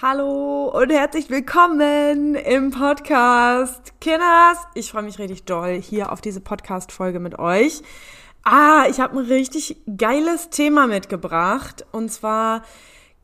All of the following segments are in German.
Hallo und herzlich willkommen im Podcast. Kinders, ich freue mich richtig doll hier auf diese Podcast-Folge mit euch. Ah, ich habe ein richtig geiles Thema mitgebracht und zwar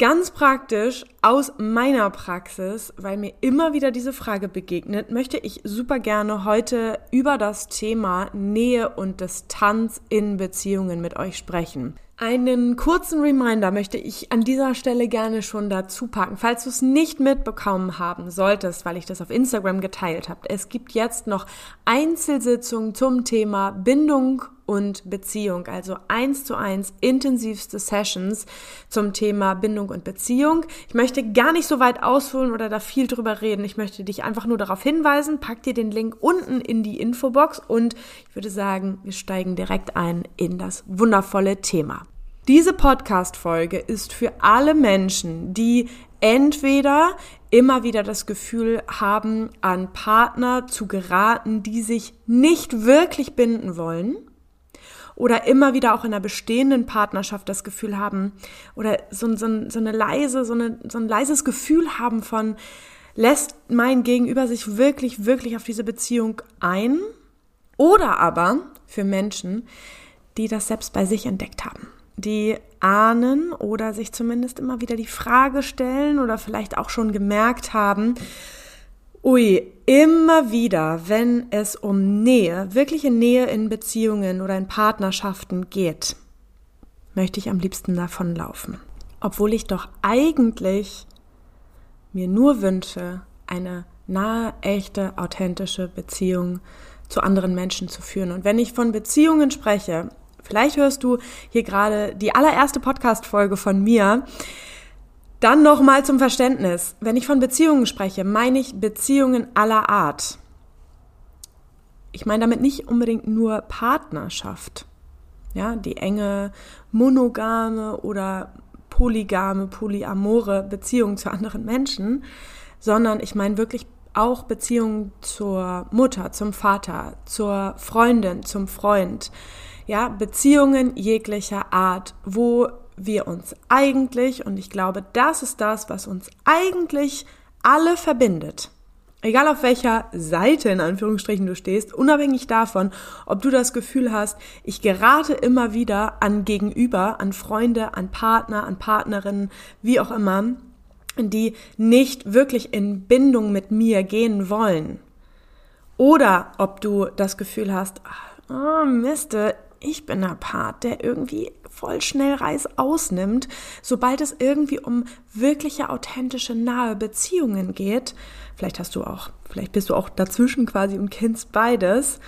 ganz praktisch aus meiner Praxis, weil mir immer wieder diese Frage begegnet, möchte ich super gerne heute über das Thema Nähe und Distanz in Beziehungen mit euch sprechen. Einen kurzen Reminder möchte ich an dieser Stelle gerne schon dazu packen, falls du es nicht mitbekommen haben solltest, weil ich das auf Instagram geteilt habe. Es gibt jetzt noch Einzelsitzungen zum Thema Bindung und Beziehung, also eins zu eins intensivste Sessions zum Thema Bindung und Beziehung. Ich möchte gar nicht so weit ausholen oder da viel drüber reden. Ich möchte dich einfach nur darauf hinweisen. Pack dir den Link unten in die Infobox und ich würde sagen, wir steigen direkt ein in das wundervolle Thema. Diese Podcast-Folge ist für alle Menschen, die entweder immer wieder das Gefühl haben, an Partner zu geraten, die sich nicht wirklich binden wollen, oder immer wieder auch in einer bestehenden Partnerschaft das Gefühl haben, oder so, so, so eine leise, so, eine, so ein leises Gefühl haben von, lässt mein Gegenüber sich wirklich, wirklich auf diese Beziehung ein, oder aber für Menschen, die das selbst bei sich entdeckt haben die ahnen oder sich zumindest immer wieder die Frage stellen oder vielleicht auch schon gemerkt haben, ui, immer wieder, wenn es um Nähe, wirkliche Nähe in Beziehungen oder in Partnerschaften geht, möchte ich am liebsten davonlaufen. Obwohl ich doch eigentlich mir nur wünsche, eine nahe, echte, authentische Beziehung zu anderen Menschen zu führen. Und wenn ich von Beziehungen spreche, Vielleicht hörst du hier gerade die allererste Podcast-Folge von mir. Dann nochmal zum Verständnis. Wenn ich von Beziehungen spreche, meine ich Beziehungen aller Art. Ich meine damit nicht unbedingt nur Partnerschaft. Ja, die enge, monogame oder polygame, polyamore Beziehung zu anderen Menschen, sondern ich meine wirklich auch Beziehungen zur Mutter, zum Vater, zur Freundin, zum Freund, ja, Beziehungen jeglicher Art, wo wir uns eigentlich, und ich glaube, das ist das, was uns eigentlich alle verbindet. Egal auf welcher Seite in Anführungsstrichen du stehst, unabhängig davon, ob du das Gefühl hast, ich gerate immer wieder an Gegenüber, an Freunde, an Partner, an Partnerinnen, wie auch immer, die nicht wirklich in Bindung mit mir gehen wollen. Oder ob du das Gefühl hast, oh Miste, ich bin der Part, der irgendwie voll schnell Reis ausnimmt, sobald es irgendwie um wirkliche, authentische, nahe Beziehungen geht. Vielleicht hast du auch, vielleicht bist du auch dazwischen quasi und kennst beides.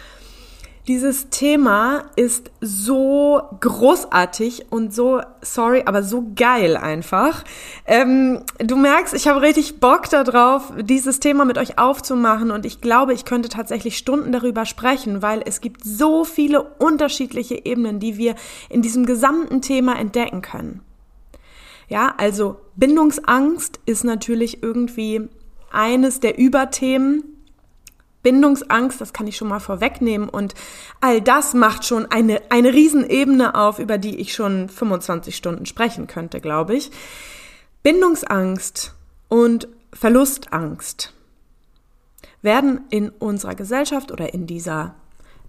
Dieses Thema ist so großartig und so, sorry, aber so geil einfach. Ähm, du merkst, ich habe richtig Bock darauf, dieses Thema mit euch aufzumachen und ich glaube, ich könnte tatsächlich Stunden darüber sprechen, weil es gibt so viele unterschiedliche Ebenen, die wir in diesem gesamten Thema entdecken können. Ja, also Bindungsangst ist natürlich irgendwie eines der Überthemen, Bindungsangst, das kann ich schon mal vorwegnehmen. Und all das macht schon eine, eine Riesenebene auf, über die ich schon 25 Stunden sprechen könnte, glaube ich. Bindungsangst und Verlustangst werden in unserer Gesellschaft oder in dieser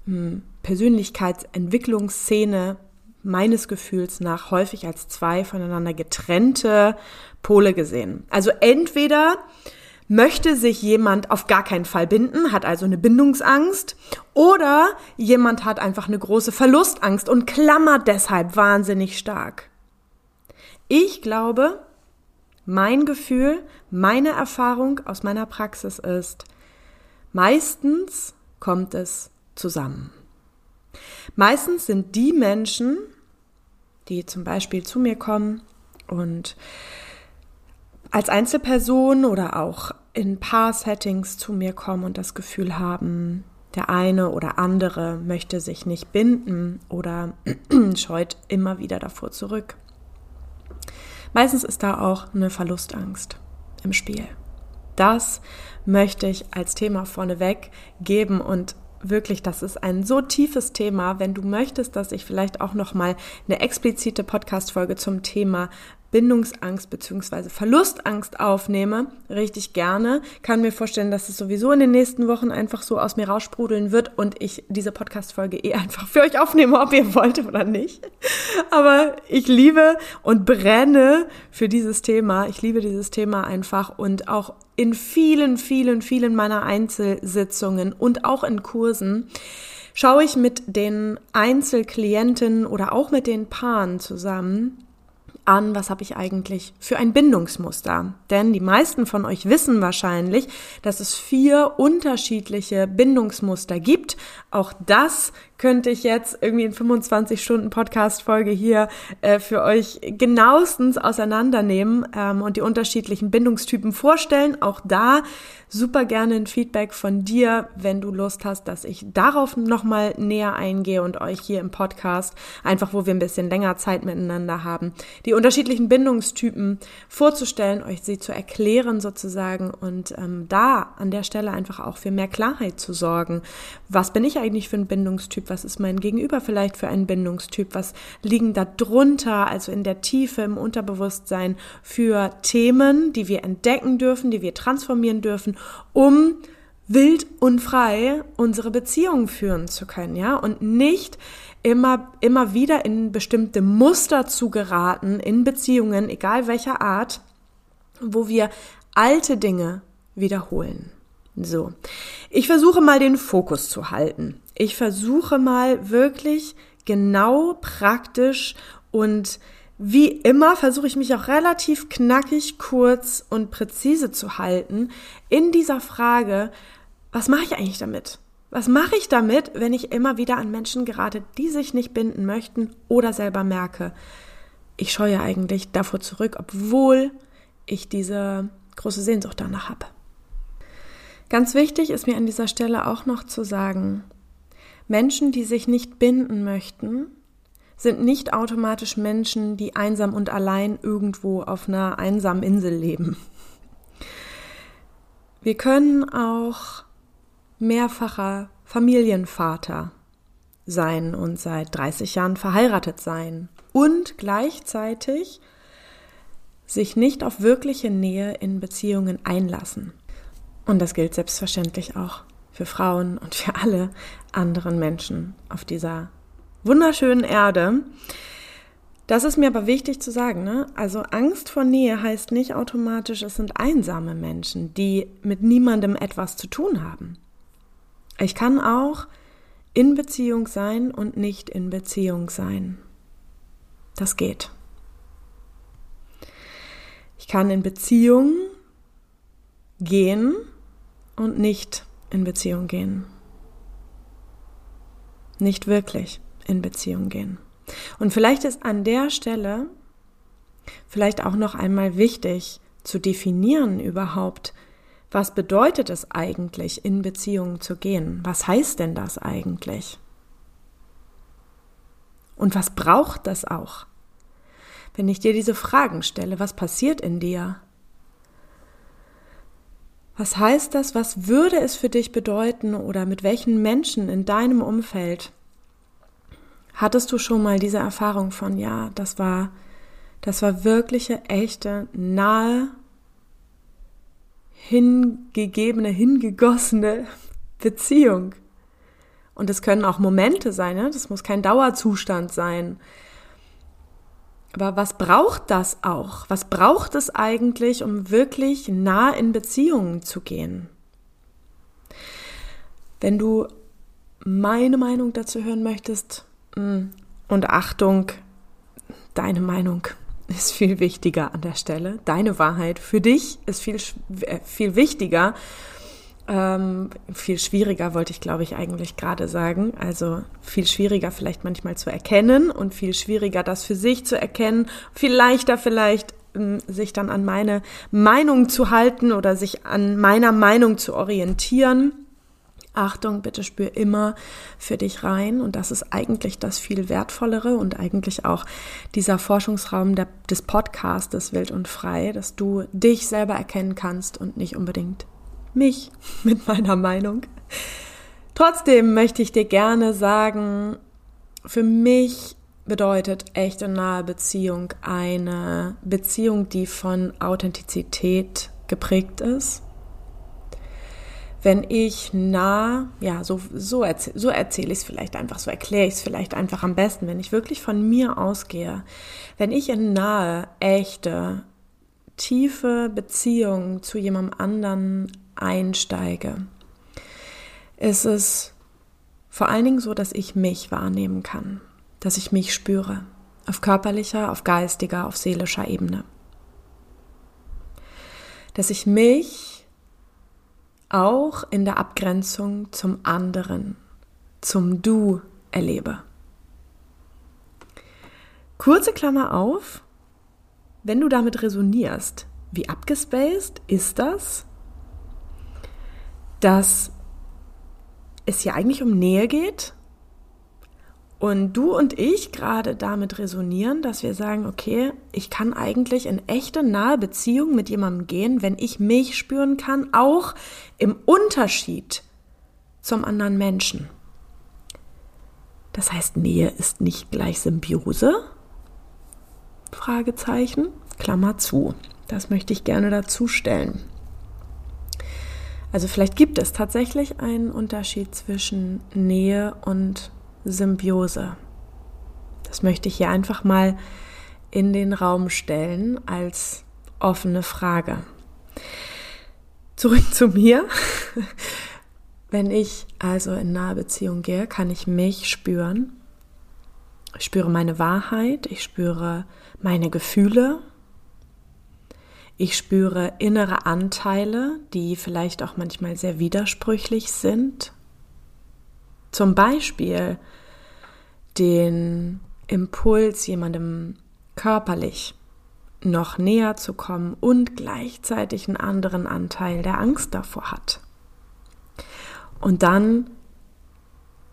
hm, Persönlichkeitsentwicklungsszene meines Gefühls nach häufig als zwei voneinander getrennte Pole gesehen. Also entweder möchte sich jemand auf gar keinen Fall binden, hat also eine Bindungsangst, oder jemand hat einfach eine große Verlustangst und klammert deshalb wahnsinnig stark. Ich glaube, mein Gefühl, meine Erfahrung aus meiner Praxis ist, meistens kommt es zusammen. Meistens sind die Menschen, die zum Beispiel zu mir kommen und als Einzelperson oder auch in Paar-Settings zu mir kommen und das Gefühl haben, der eine oder andere möchte sich nicht binden oder scheut immer wieder davor zurück. Meistens ist da auch eine Verlustangst im Spiel. Das möchte ich als Thema vorneweg geben und wirklich, das ist ein so tiefes Thema. Wenn du möchtest, dass ich vielleicht auch noch mal eine explizite Podcast-Folge zum Thema Bindungsangst beziehungsweise Verlustangst aufnehme, richtig gerne. Kann mir vorstellen, dass es sowieso in den nächsten Wochen einfach so aus mir raussprudeln wird und ich diese Podcast-Folge eh einfach für euch aufnehme, ob ihr wollt oder nicht. Aber ich liebe und brenne für dieses Thema. Ich liebe dieses Thema einfach und auch in vielen, vielen, vielen meiner Einzelsitzungen und auch in Kursen schaue ich mit den Einzelklienten oder auch mit den Paaren zusammen, an, was habe ich eigentlich für ein Bindungsmuster. Denn die meisten von euch wissen wahrscheinlich, dass es vier unterschiedliche Bindungsmuster gibt. Auch das könnte ich jetzt irgendwie in 25 Stunden Podcast-Folge hier äh, für euch genauestens auseinandernehmen ähm, und die unterschiedlichen Bindungstypen vorstellen. Auch da super gerne ein Feedback von dir, wenn du Lust hast, dass ich darauf nochmal näher eingehe und euch hier im Podcast, einfach wo wir ein bisschen länger Zeit miteinander haben, die unterschiedlichen Bindungstypen vorzustellen, euch sie zu erklären sozusagen und ähm, da an der Stelle einfach auch für mehr Klarheit zu sorgen. Was bin ich eigentlich für ein Bindungstyp? Was ist mein Gegenüber vielleicht für ein Bindungstyp? Was liegen da drunter, also in der Tiefe, im Unterbewusstsein für Themen, die wir entdecken dürfen, die wir transformieren dürfen um wild und frei unsere Beziehungen führen zu können, ja, und nicht immer, immer wieder in bestimmte Muster zu geraten in Beziehungen, egal welcher Art, wo wir alte Dinge wiederholen. So. Ich versuche mal den Fokus zu halten. Ich versuche mal wirklich genau, praktisch und wie immer versuche ich mich auch relativ knackig, kurz und präzise zu halten in dieser Frage, was mache ich eigentlich damit? Was mache ich damit, wenn ich immer wieder an Menschen gerate, die sich nicht binden möchten oder selber merke, ich scheue eigentlich davor zurück, obwohl ich diese große Sehnsucht danach habe. Ganz wichtig ist mir an dieser Stelle auch noch zu sagen, Menschen, die sich nicht binden möchten, sind nicht automatisch Menschen, die einsam und allein irgendwo auf einer einsamen Insel leben. Wir können auch mehrfacher Familienvater sein und seit 30 Jahren verheiratet sein und gleichzeitig sich nicht auf wirkliche Nähe in Beziehungen einlassen. Und das gilt selbstverständlich auch für Frauen und für alle anderen Menschen auf dieser wunderschönen Erde. Das ist mir aber wichtig zu sagen. Ne? Also Angst vor Nähe heißt nicht automatisch, es sind einsame Menschen, die mit niemandem etwas zu tun haben. Ich kann auch in Beziehung sein und nicht in Beziehung sein. Das geht. Ich kann in Beziehung gehen und nicht in Beziehung gehen. Nicht wirklich in Beziehung gehen. Und vielleicht ist an der Stelle vielleicht auch noch einmal wichtig zu definieren überhaupt, was bedeutet es eigentlich, in Beziehungen zu gehen? Was heißt denn das eigentlich? Und was braucht das auch? Wenn ich dir diese Fragen stelle, was passiert in dir? Was heißt das? Was würde es für dich bedeuten oder mit welchen Menschen in deinem Umfeld Hattest du schon mal diese Erfahrung von, ja, das war, das war wirkliche, echte, nahe, hingegebene, hingegossene Beziehung? Und es können auch Momente sein, ne? das muss kein Dauerzustand sein. Aber was braucht das auch? Was braucht es eigentlich, um wirklich nah in Beziehungen zu gehen? Wenn du meine Meinung dazu hören möchtest, Mm. Und Achtung, deine Meinung ist viel wichtiger an der Stelle. Deine Wahrheit für dich ist viel, äh, viel wichtiger. Ähm, viel schwieriger wollte ich, glaube ich, eigentlich gerade sagen. Also viel schwieriger vielleicht manchmal zu erkennen und viel schwieriger das für sich zu erkennen. Viel leichter vielleicht ähm, sich dann an meine Meinung zu halten oder sich an meiner Meinung zu orientieren. Achtung, bitte spür immer für dich rein. Und das ist eigentlich das viel wertvollere und eigentlich auch dieser Forschungsraum der, des Podcastes Wild und Frei, dass du dich selber erkennen kannst und nicht unbedingt mich mit meiner Meinung. Trotzdem möchte ich dir gerne sagen, für mich bedeutet echte nahe Beziehung eine Beziehung, die von Authentizität geprägt ist. Wenn ich nah, ja, so, so, erzähl, so erzähle ich es vielleicht einfach, so erkläre ich es vielleicht einfach am besten, wenn ich wirklich von mir ausgehe, wenn ich in nahe, echte, tiefe Beziehung zu jemandem anderen einsteige, ist es vor allen Dingen so, dass ich mich wahrnehmen kann, dass ich mich spüre, auf körperlicher, auf geistiger, auf seelischer Ebene. Dass ich mich auch in der Abgrenzung zum anderen, zum Du erlebe. Kurze Klammer auf, wenn du damit resonierst, wie abgespaced ist das, dass es hier eigentlich um Nähe geht und du und ich gerade damit resonieren, dass wir sagen, okay, ich kann eigentlich in echte nahe Beziehung mit jemandem gehen, wenn ich mich spüren kann, auch im Unterschied zum anderen Menschen. Das heißt, Nähe ist nicht gleich Symbiose? Fragezeichen, Klammer zu. Das möchte ich gerne dazu stellen. Also vielleicht gibt es tatsächlich einen Unterschied zwischen Nähe und Symbiose. Das möchte ich hier einfach mal in den Raum stellen als offene Frage. Zurück zu mir. Wenn ich also in nahe Beziehung gehe, kann ich mich spüren. Ich spüre meine Wahrheit, ich spüre meine Gefühle, ich spüre innere Anteile, die vielleicht auch manchmal sehr widersprüchlich sind. Zum Beispiel den Impuls, jemandem körperlich noch näher zu kommen und gleichzeitig einen anderen Anteil, der Angst davor hat. Und dann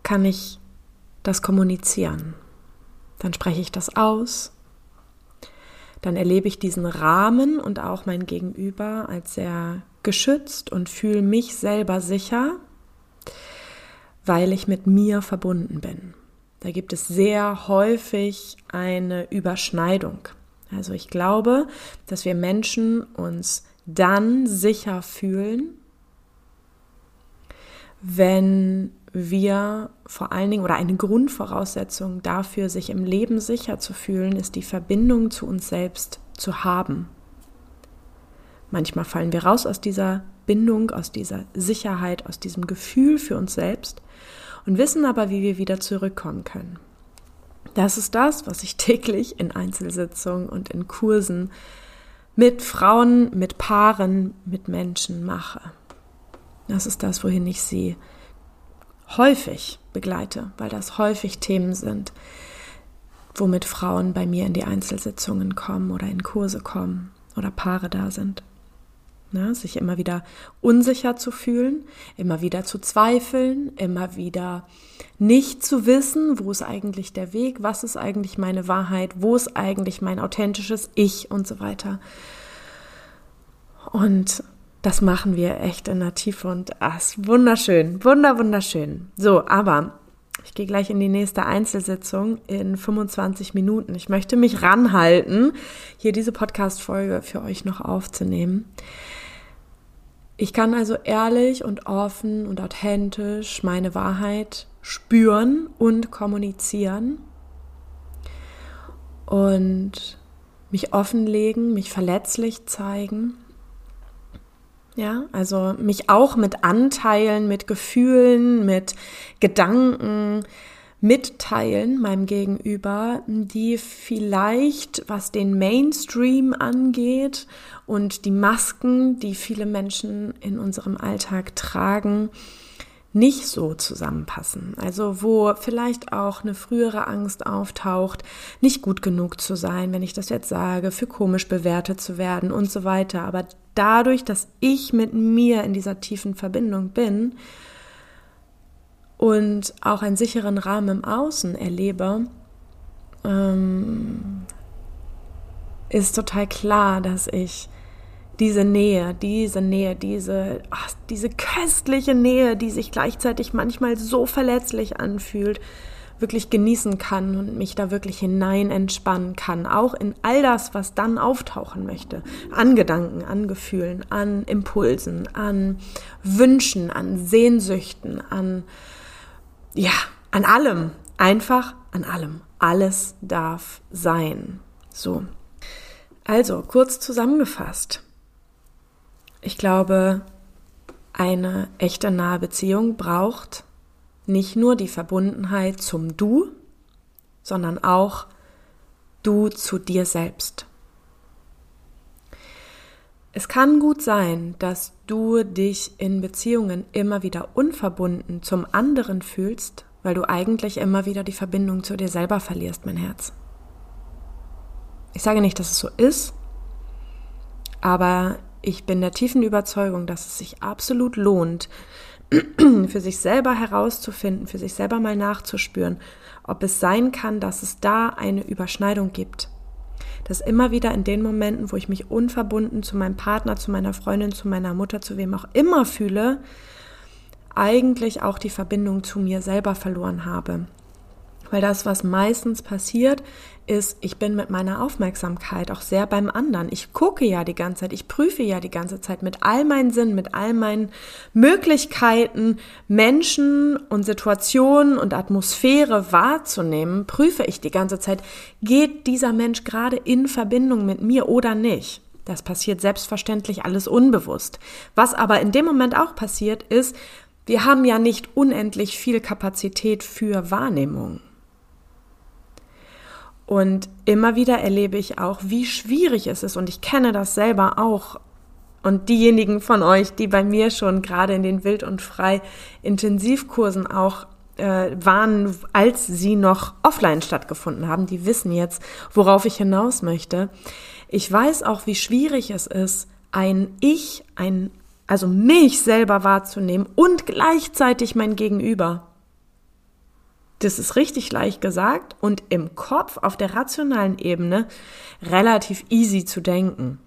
kann ich das kommunizieren. Dann spreche ich das aus dann erlebe ich diesen Rahmen und auch mein Gegenüber als sehr geschützt und fühle mich selber sicher, weil ich mit mir verbunden bin. Da gibt es sehr häufig eine Überschneidung. Also ich glaube, dass wir Menschen uns dann sicher fühlen, wenn wir vor allen Dingen oder eine Grundvoraussetzung dafür, sich im Leben sicher zu fühlen, ist die Verbindung zu uns selbst zu haben. Manchmal fallen wir raus aus dieser Bindung, aus dieser Sicherheit, aus diesem Gefühl für uns selbst und wissen aber, wie wir wieder zurückkommen können. Das ist das, was ich täglich in Einzelsitzungen und in Kursen mit Frauen, mit Paaren, mit Menschen mache. Das ist das, wohin ich sie häufig begleite, weil das häufig Themen sind, womit Frauen bei mir in die Einzelsitzungen kommen oder in Kurse kommen oder Paare da sind. Na, sich immer wieder unsicher zu fühlen, immer wieder zu zweifeln, immer wieder nicht zu wissen, wo ist eigentlich der Weg, was ist eigentlich meine Wahrheit, wo ist eigentlich mein authentisches Ich und so weiter. Und das machen wir echt in der Tiefe und ah, wunderschön, wunder, wunderschön. So, aber ich gehe gleich in die nächste Einzelsitzung in 25 Minuten. Ich möchte mich ranhalten, hier diese Podcast-Folge für euch noch aufzunehmen. Ich kann also ehrlich und offen und authentisch meine Wahrheit spüren und kommunizieren und mich offenlegen, mich verletzlich zeigen ja, also mich auch mit Anteilen, mit Gefühlen, mit Gedanken mitteilen meinem Gegenüber, die vielleicht, was den Mainstream angeht und die Masken, die viele Menschen in unserem Alltag tragen, nicht so zusammenpassen. Also wo vielleicht auch eine frühere Angst auftaucht, nicht gut genug zu sein, wenn ich das jetzt sage, für komisch bewertet zu werden und so weiter. Aber dadurch, dass ich mit mir in dieser tiefen Verbindung bin und auch einen sicheren Rahmen im Außen erlebe, ähm, ist total klar, dass ich diese Nähe, diese Nähe, diese, ach, diese köstliche Nähe, die sich gleichzeitig manchmal so verletzlich anfühlt, wirklich genießen kann und mich da wirklich hinein entspannen kann, auch in all das, was dann auftauchen möchte, an Gedanken, an Gefühlen, an Impulsen, an Wünschen, an Sehnsüchten, an ja, an allem, einfach an allem. Alles darf sein. So. Also, kurz zusammengefasst. Ich glaube, eine echte nahe Beziehung braucht nicht nur die Verbundenheit zum Du, sondern auch du zu dir selbst. Es kann gut sein, dass du dich in Beziehungen immer wieder unverbunden zum anderen fühlst, weil du eigentlich immer wieder die Verbindung zu dir selber verlierst, mein Herz. Ich sage nicht, dass es so ist, aber ich bin der tiefen Überzeugung, dass es sich absolut lohnt, für sich selber herauszufinden, für sich selber mal nachzuspüren, ob es sein kann, dass es da eine Überschneidung gibt. Dass immer wieder in den Momenten, wo ich mich unverbunden zu meinem Partner, zu meiner Freundin, zu meiner Mutter, zu wem auch immer fühle, eigentlich auch die Verbindung zu mir selber verloren habe. Weil das, was meistens passiert, ist, ich bin mit meiner Aufmerksamkeit auch sehr beim anderen. Ich gucke ja die ganze Zeit, ich prüfe ja die ganze Zeit mit all meinen Sinnen, mit all meinen Möglichkeiten, Menschen und Situationen und Atmosphäre wahrzunehmen, prüfe ich die ganze Zeit, geht dieser Mensch gerade in Verbindung mit mir oder nicht. Das passiert selbstverständlich alles unbewusst. Was aber in dem Moment auch passiert ist, wir haben ja nicht unendlich viel Kapazität für Wahrnehmung. Und immer wieder erlebe ich auch, wie schwierig es ist. Und ich kenne das selber auch. Und diejenigen von euch, die bei mir schon gerade in den Wild- und Frei-Intensivkursen auch äh, waren, als sie noch offline stattgefunden haben, die wissen jetzt, worauf ich hinaus möchte. Ich weiß auch, wie schwierig es ist, ein Ich, ein, also mich selber wahrzunehmen und gleichzeitig mein Gegenüber. Das ist richtig leicht gesagt und im Kopf auf der rationalen Ebene relativ easy zu denken.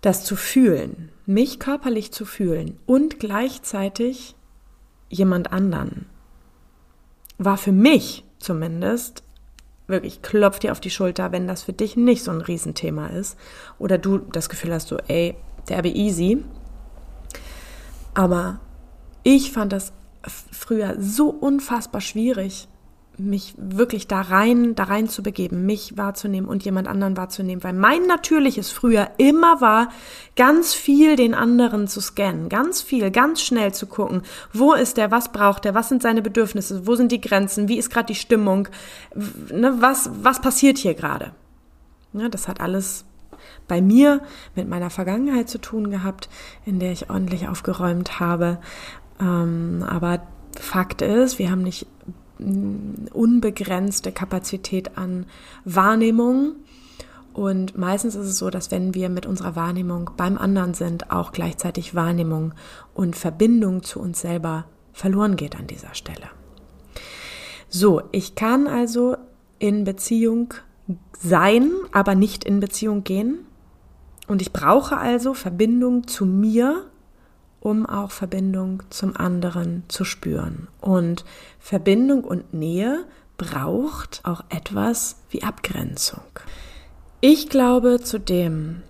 Das zu fühlen, mich körperlich zu fühlen und gleichzeitig jemand anderen, war für mich zumindest wirklich klopf dir auf die Schulter, wenn das für dich nicht so ein Riesenthema ist oder du das Gefühl hast, so, ey, derbe easy. Aber ich fand das früher so unfassbar schwierig, mich wirklich da rein, da rein zu begeben, mich wahrzunehmen und jemand anderen wahrzunehmen, weil mein natürliches früher immer war, ganz viel den anderen zu scannen, ganz viel, ganz schnell zu gucken, wo ist der, was braucht er, was sind seine Bedürfnisse, wo sind die Grenzen, wie ist gerade die Stimmung, ne, was, was passiert hier gerade. Ja, das hat alles bei mir mit meiner Vergangenheit zu tun gehabt, in der ich ordentlich aufgeräumt habe ähm, aber Fakt ist, wir haben nicht mm, unbegrenzte Kapazität an Wahrnehmung. Und meistens ist es so, dass wenn wir mit unserer Wahrnehmung beim anderen sind, auch gleichzeitig Wahrnehmung und Verbindung zu uns selber verloren geht an dieser Stelle. So, ich kann also in Beziehung sein, aber nicht in Beziehung gehen. Und ich brauche also Verbindung zu mir um auch Verbindung zum anderen zu spüren. Und Verbindung und Nähe braucht auch etwas wie Abgrenzung. Ich glaube zudem,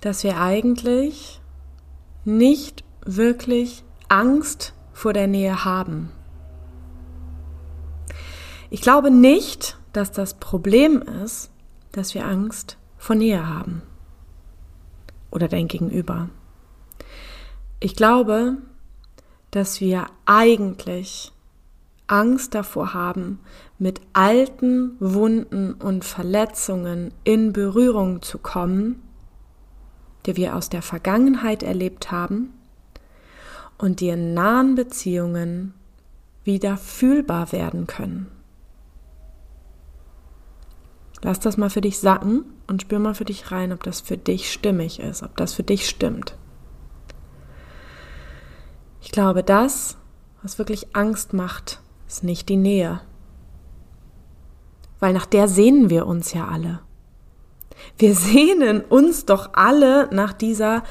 dass wir eigentlich nicht wirklich Angst vor der Nähe haben. Ich glaube nicht, dass das Problem ist, dass wir Angst vor Nähe haben oder dein Gegenüber. Ich glaube, dass wir eigentlich Angst davor haben, mit alten Wunden und Verletzungen in Berührung zu kommen, die wir aus der Vergangenheit erlebt haben und die in nahen Beziehungen wieder fühlbar werden können. Lass das mal für dich sacken und spür mal für dich rein, ob das für dich stimmig ist, ob das für dich stimmt. Ich glaube, das, was wirklich Angst macht, ist nicht die Nähe. Weil nach der sehnen wir uns ja alle. Wir sehnen uns doch alle nach dieser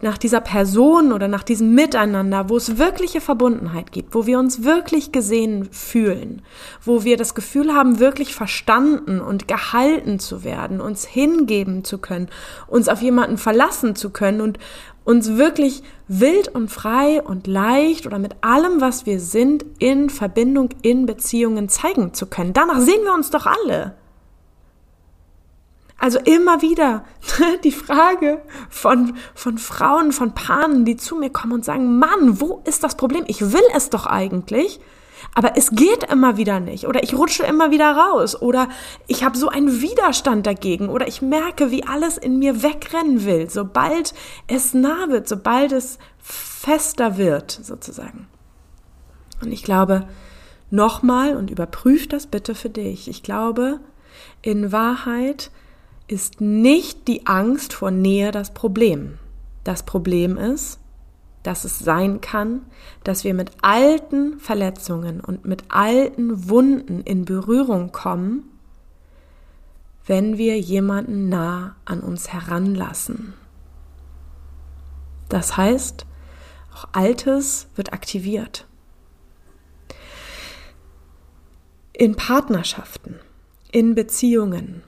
nach dieser Person oder nach diesem Miteinander, wo es wirkliche Verbundenheit gibt, wo wir uns wirklich gesehen fühlen, wo wir das Gefühl haben, wirklich verstanden und gehalten zu werden, uns hingeben zu können, uns auf jemanden verlassen zu können und uns wirklich wild und frei und leicht oder mit allem, was wir sind, in Verbindung, in Beziehungen zeigen zu können. Danach sehen wir uns doch alle. Also immer wieder die Frage von, von Frauen, von Paaren, die zu mir kommen und sagen, Mann, wo ist das Problem? Ich will es doch eigentlich, aber es geht immer wieder nicht oder ich rutsche immer wieder raus oder ich habe so einen Widerstand dagegen oder ich merke, wie alles in mir wegrennen will, sobald es nah wird, sobald es fester wird, sozusagen. Und ich glaube, nochmal und überprüf das bitte für dich. Ich glaube, in Wahrheit ist nicht die Angst vor Nähe das Problem. Das Problem ist, dass es sein kann, dass wir mit alten Verletzungen und mit alten Wunden in Berührung kommen, wenn wir jemanden nah an uns heranlassen. Das heißt, auch Altes wird aktiviert. In Partnerschaften, in Beziehungen,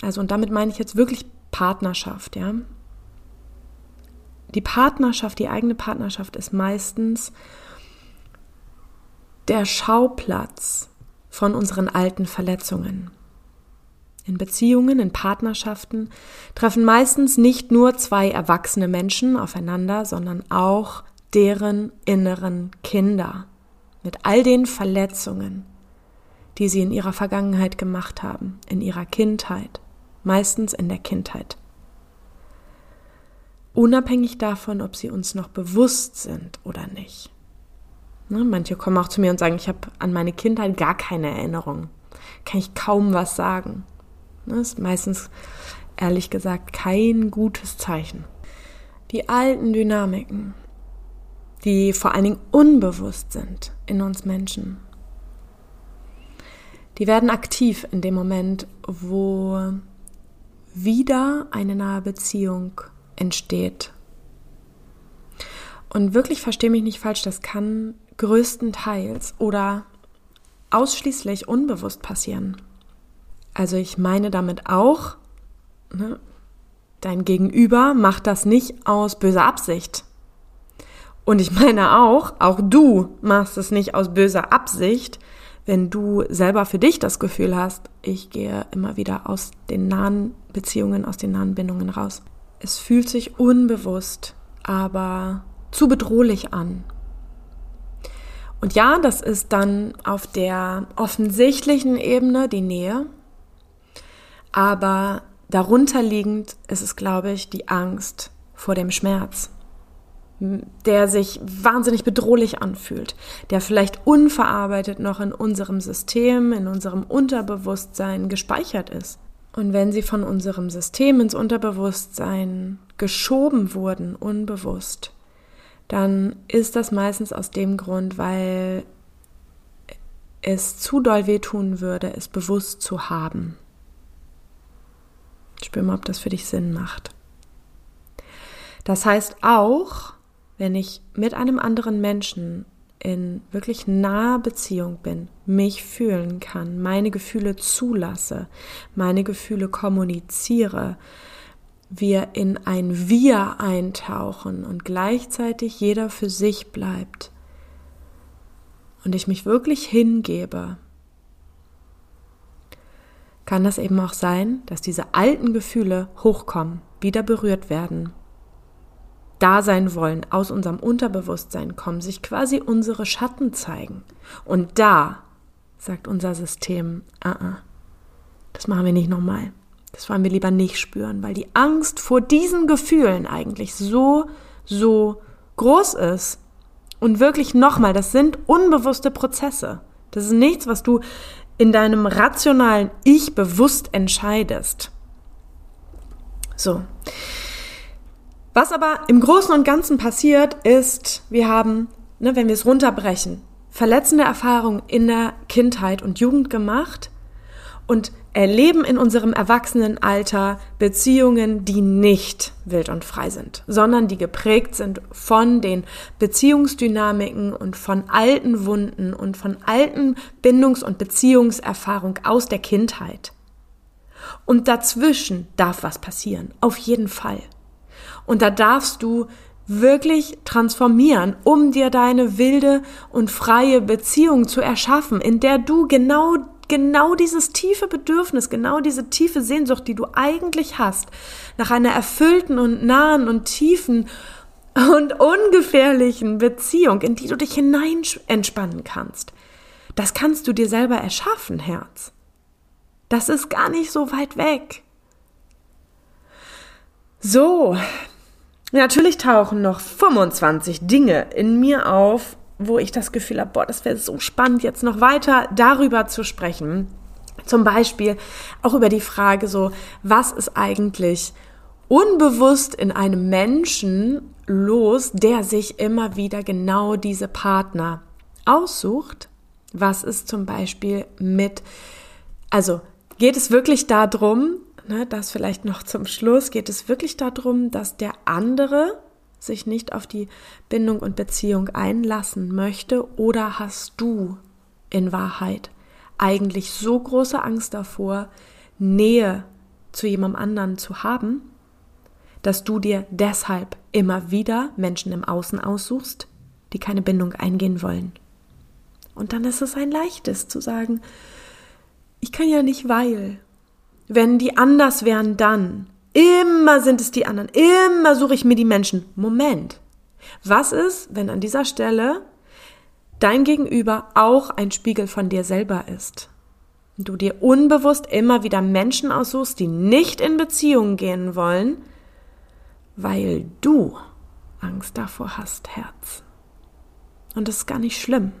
also und damit meine ich jetzt wirklich Partnerschaft, ja. Die Partnerschaft, die eigene Partnerschaft ist meistens der Schauplatz von unseren alten Verletzungen. In Beziehungen, in Partnerschaften treffen meistens nicht nur zwei erwachsene Menschen aufeinander, sondern auch deren inneren Kinder mit all den Verletzungen, die sie in ihrer Vergangenheit gemacht haben, in ihrer Kindheit meistens in der Kindheit. Unabhängig davon, ob sie uns noch bewusst sind oder nicht. Ne, manche kommen auch zu mir und sagen, ich habe an meine Kindheit gar keine Erinnerung. Kann ich kaum was sagen. Das ne, ist meistens, ehrlich gesagt, kein gutes Zeichen. Die alten Dynamiken, die vor allen Dingen unbewusst sind in uns Menschen, die werden aktiv in dem Moment, wo wieder eine nahe Beziehung entsteht. Und wirklich verstehe mich nicht falsch, das kann größtenteils oder ausschließlich unbewusst passieren. Also ich meine damit auch, ne, dein Gegenüber macht das nicht aus böser Absicht. Und ich meine auch, auch du machst es nicht aus böser Absicht, wenn du selber für dich das Gefühl hast, ich gehe immer wieder aus den nahen Beziehungen, aus den nahen Bindungen raus. Es fühlt sich unbewusst, aber zu bedrohlich an. Und ja, das ist dann auf der offensichtlichen Ebene die Nähe, aber darunter liegend ist es, glaube ich, die Angst vor dem Schmerz der sich wahnsinnig bedrohlich anfühlt, der vielleicht unverarbeitet noch in unserem System, in unserem Unterbewusstsein gespeichert ist. Und wenn sie von unserem System ins Unterbewusstsein geschoben wurden, unbewusst, dann ist das meistens aus dem Grund, weil es zu doll wehtun würde, es bewusst zu haben. Spür mal, ob das für dich Sinn macht. Das heißt auch, wenn ich mit einem anderen Menschen in wirklich naher Beziehung bin, mich fühlen kann, meine Gefühle zulasse, meine Gefühle kommuniziere, wir in ein Wir eintauchen und gleichzeitig jeder für sich bleibt. Und ich mich wirklich hingebe, kann das eben auch sein, dass diese alten Gefühle hochkommen, wieder berührt werden da sein wollen, aus unserem Unterbewusstsein kommen, sich quasi unsere Schatten zeigen. Und da sagt unser System, uh -uh, das machen wir nicht nochmal. Das wollen wir lieber nicht spüren, weil die Angst vor diesen Gefühlen eigentlich so, so groß ist. Und wirklich nochmal, das sind unbewusste Prozesse. Das ist nichts, was du in deinem rationalen Ich bewusst entscheidest. So. Was aber im Großen und Ganzen passiert, ist, wir haben, ne, wenn wir es runterbrechen, verletzende Erfahrungen in der Kindheit und Jugend gemacht und erleben in unserem Erwachsenenalter Beziehungen, die nicht wild und frei sind, sondern die geprägt sind von den Beziehungsdynamiken und von alten Wunden und von alten Bindungs- und Beziehungserfahrung aus der Kindheit. Und dazwischen darf was passieren, auf jeden Fall. Und da darfst du wirklich transformieren, um dir deine wilde und freie Beziehung zu erschaffen, in der du genau genau dieses tiefe Bedürfnis, genau diese tiefe Sehnsucht, die du eigentlich hast, nach einer erfüllten und nahen und tiefen und ungefährlichen Beziehung, in die du dich hinein entspannen kannst. Das kannst du dir selber erschaffen, Herz. Das ist gar nicht so weit weg. So, natürlich tauchen noch 25 Dinge in mir auf, wo ich das Gefühl habe, boah, das wäre so spannend, jetzt noch weiter darüber zu sprechen. Zum Beispiel auch über die Frage so, was ist eigentlich unbewusst in einem Menschen los, der sich immer wieder genau diese Partner aussucht? Was ist zum Beispiel mit, also geht es wirklich darum, ne, das vielleicht noch zum Schluss, geht es wirklich darum, dass der andere sich nicht auf die Bindung und Beziehung einlassen möchte? Oder hast du in Wahrheit eigentlich so große Angst davor, Nähe zu jemandem anderen zu haben, dass du dir deshalb immer wieder Menschen im Außen aussuchst, die keine Bindung eingehen wollen? Und dann ist es ein leichtes zu sagen, ich kann ja nicht, weil. Wenn die anders wären, dann. Immer sind es die anderen. Immer suche ich mir die Menschen. Moment. Was ist, wenn an dieser Stelle dein Gegenüber auch ein Spiegel von dir selber ist? Du dir unbewusst immer wieder Menschen aussuchst, die nicht in Beziehungen gehen wollen, weil du Angst davor hast, Herz. Und das ist gar nicht schlimm.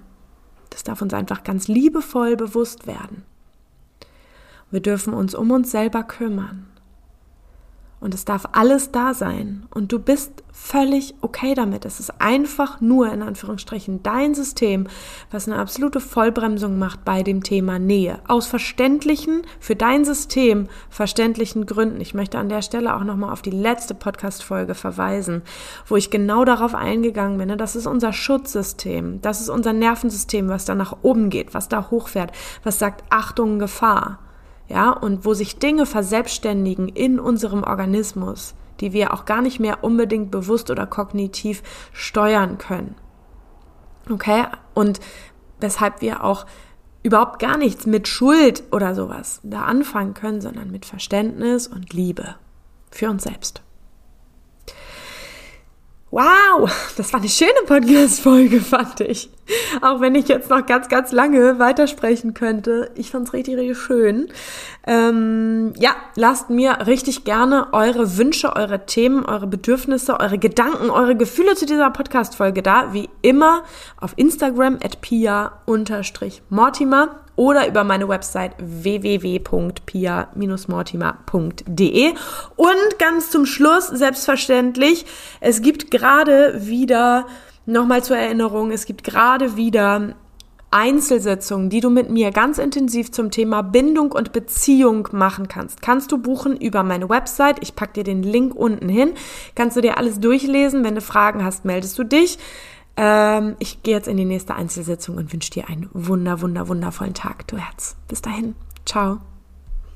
Das darf uns einfach ganz liebevoll bewusst werden. Wir dürfen uns um uns selber kümmern. Und es darf alles da sein. Und du bist völlig okay damit. Es ist einfach nur in Anführungsstrichen dein System, was eine absolute Vollbremsung macht bei dem Thema Nähe. Aus verständlichen, für dein System verständlichen Gründen. Ich möchte an der Stelle auch nochmal auf die letzte Podcast-Folge verweisen, wo ich genau darauf eingegangen bin. Ne? Das ist unser Schutzsystem. Das ist unser Nervensystem, was da nach oben geht, was da hochfährt, was sagt Achtung, Gefahr ja, und wo sich Dinge verselbstständigen in unserem Organismus, die wir auch gar nicht mehr unbedingt bewusst oder kognitiv steuern können. Okay? Und weshalb wir auch überhaupt gar nichts mit Schuld oder sowas da anfangen können, sondern mit Verständnis und Liebe für uns selbst. Wow, das war eine schöne Podcast-Folge, fand ich. Auch wenn ich jetzt noch ganz, ganz lange weitersprechen könnte. Ich fand's richtig, richtig schön. Ähm, ja, lasst mir richtig gerne eure Wünsche, eure Themen, eure Bedürfnisse, eure Gedanken, eure Gefühle zu dieser Podcast-Folge da. Wie immer auf Instagram at pia-mortimer oder über meine Website www.pia-mortimer.de. Und ganz zum Schluss, selbstverständlich, es gibt gerade wieder, nochmal zur Erinnerung, es gibt gerade wieder Einzelsitzungen, die du mit mir ganz intensiv zum Thema Bindung und Beziehung machen kannst. Kannst du buchen über meine Website. Ich packe dir den Link unten hin. Kannst du dir alles durchlesen. Wenn du Fragen hast, meldest du dich. Ähm, ich gehe jetzt in die nächste Einzelsitzung und wünsche dir einen wunder, wunder, wundervollen Tag, du Herz. Bis dahin. Ciao.